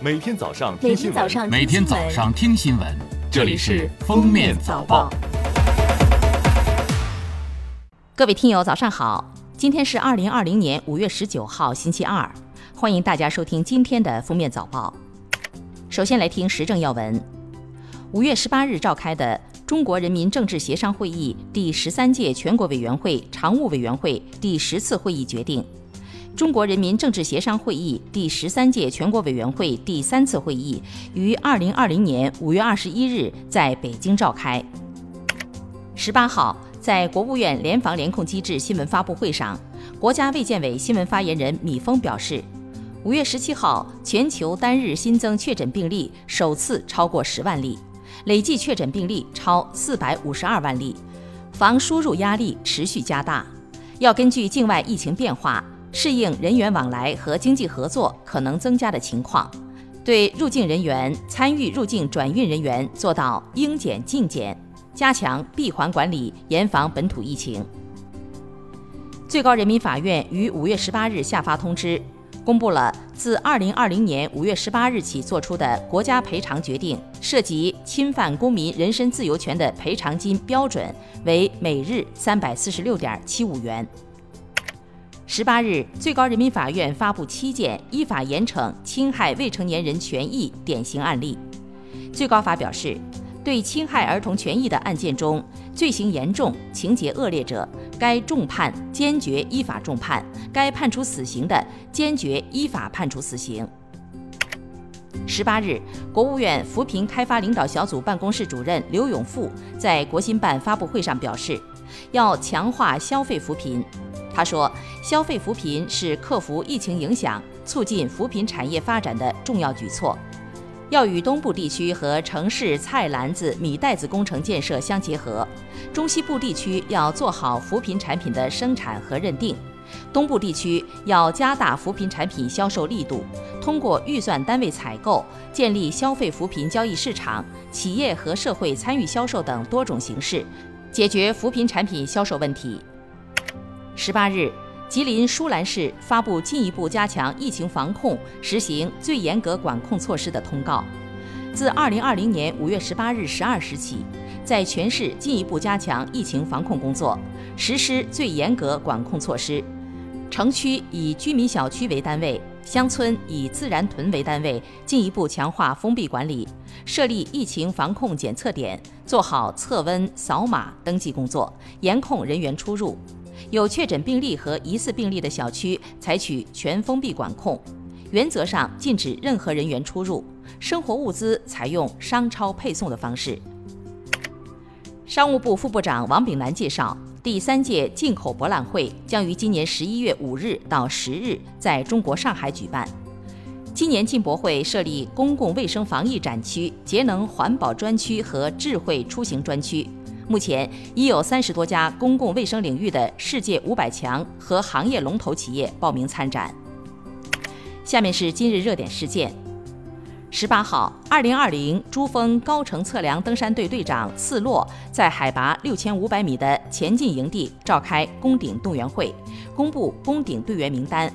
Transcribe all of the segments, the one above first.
每天早上听新闻，天早上每天早上听新闻，这里是《封面早报》。各位听友，早上好！今天是二零二零年五月十九号，星期二，欢迎大家收听今天的《封面早报》。首先来听时政要闻。五月十八日召开的中国人民政治协商会议第十三届全国委员会常务委员会第十次会议决定，中国人民政治协商会议第十三届全国委员会第三次会议于二零二零年五月二十一日在北京召开。十八号，在国务院联防联控机制新闻发布会上，国家卫健委新闻发言人米峰表示，五月十七号，全球单日新增确诊病例首次超过十万例。累计确诊病例超四百五十二万例，防输入压力持续加大，要根据境外疫情变化，适应人员往来和经济合作可能增加的情况，对入境人员、参与入境转运人员做到应检尽检，加强闭环管理，严防本土疫情。最高人民法院于五月十八日下发通知。公布了自二零二零年五月十八日起作出的国家赔偿决定，涉及侵犯公民人身自由权的赔偿金标准为每日三百四十六点七五元。十八日，最高人民法院发布七件依法严惩侵害未成年人权益典型案例。最高法表示。对侵害儿童权益的案件中，罪行严重、情节恶劣者，该重判，坚决依法重判；该判处死刑的，坚决依法判处死刑。十八日，国务院扶贫开发领导小组办公室主任刘永富在国新办发布会上表示，要强化消费扶贫。他说，消费扶贫是克服疫情影响、促进扶贫产业发展的重要举措。要与东部地区和城市菜篮子、米袋子工程建设相结合，中西部地区要做好扶贫产品的生产和认定，东部地区要加大扶贫产品销售力度，通过预算单位采购、建立消费扶贫交易市场、企业和社会参与销售等多种形式，解决扶贫产品销售问题。十八日。吉林舒兰市发布进一步加强疫情防控、实行最严格管控措施的通告。自二零二零年五月十八日十二时起，在全市进一步加强疫情防控工作，实施最严格管控措施。城区以居民小区为单位，乡村以自然屯为单位，进一步强化封闭管理，设立疫情防控检测点，做好测温、扫码登记工作，严控人员出入。有确诊病例和疑似病例的小区，采取全封闭管控，原则上禁止任何人员出入。生活物资采用商超配送的方式。商务部副部长王炳南介绍，第三届进口博览会将于今年十一月五日到十日在中国上海举办。今年进博会设立公共卫生防疫展区、节能环保专区和智慧出行专区。目前已有三十多家公共卫生领域的世界五百强和行业龙头企业报名参展。下面是今日热点事件：十八号，二零二零珠峰高程测量登山队队长次洛在海拔六千五百米的前进营地召开攻顶动员会，公布攻顶队员名单，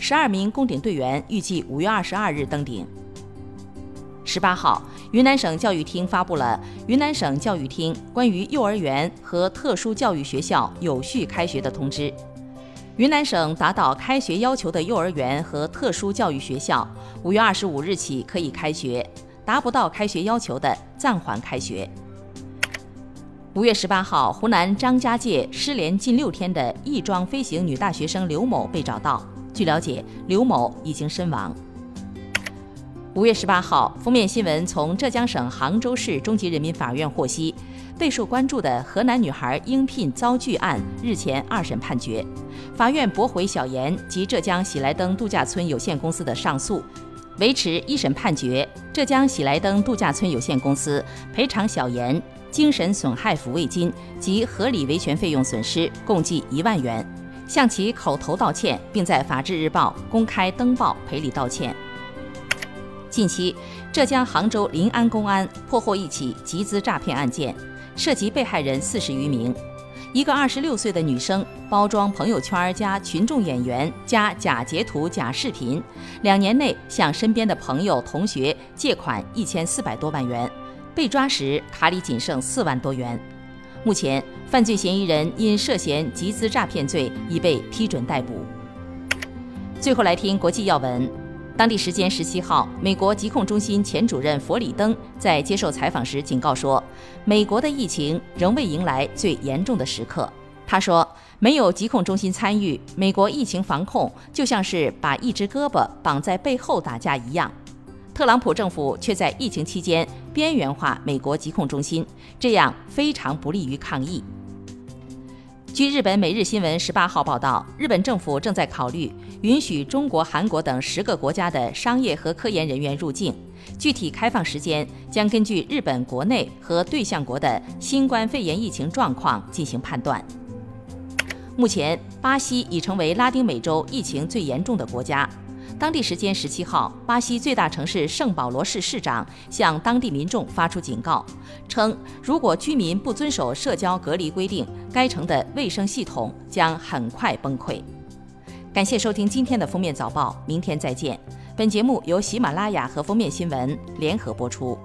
十二名攻顶队员预计五月二十二日登顶。十八号，云南省教育厅发布了《云南省教育厅关于幼儿园和特殊教育学校有序开学的通知》。云南省达到开学要求的幼儿园和特殊教育学校，五月二十五日起可以开学；达不到开学要求的，暂缓开学。五月十八号，湖南张家界失联近六天的翼装飞行女大学生刘某被找到。据了解，刘某已经身亡。五月十八号，封面新闻从浙江省杭州市中级人民法院获悉，备受关注的河南女孩应聘遭拒案日前二审判决，法院驳回小严及浙江喜来登度假村有限公司的上诉，维持一审判决。浙江喜来登度假村有限公司赔偿小严精神损害抚慰金及合理维权费用损失共计一万元，向其口头道歉，并在《法制日报》公开登报赔礼道歉。近期，浙江杭州临安公安破获一起集资诈骗案件，涉及被害人四十余名。一个二十六岁的女生包装朋友圈加群众演员加假截图假视频，两年内向身边的朋友同学借款一千四百多万元，被抓时卡里仅剩四万多元。目前，犯罪嫌疑人因涉嫌集资诈骗罪已被批准逮捕。最后来听国际要闻。当地时间十七号，美国疾控中心前主任弗里登在接受采访时警告说，美国的疫情仍未迎来最严重的时刻。他说，没有疾控中心参与，美国疫情防控就像是把一只胳膊绑在背后打架一样。特朗普政府却在疫情期间边缘化美国疾控中心，这样非常不利于抗疫。据日本《每日新闻》十八号报道，日本政府正在考虑允许中国、韩国等十个国家的商业和科研人员入境，具体开放时间将根据日本国内和对象国的新冠肺炎疫情状况进行判断。目前，巴西已成为拉丁美洲疫情最严重的国家。当地时间十七号，巴西最大城市圣保罗市市长向当地民众发出警告，称如果居民不遵守社交隔离规定，该城的卫生系统将很快崩溃。感谢收听今天的封面早报，明天再见。本节目由喜马拉雅和封面新闻联合播出。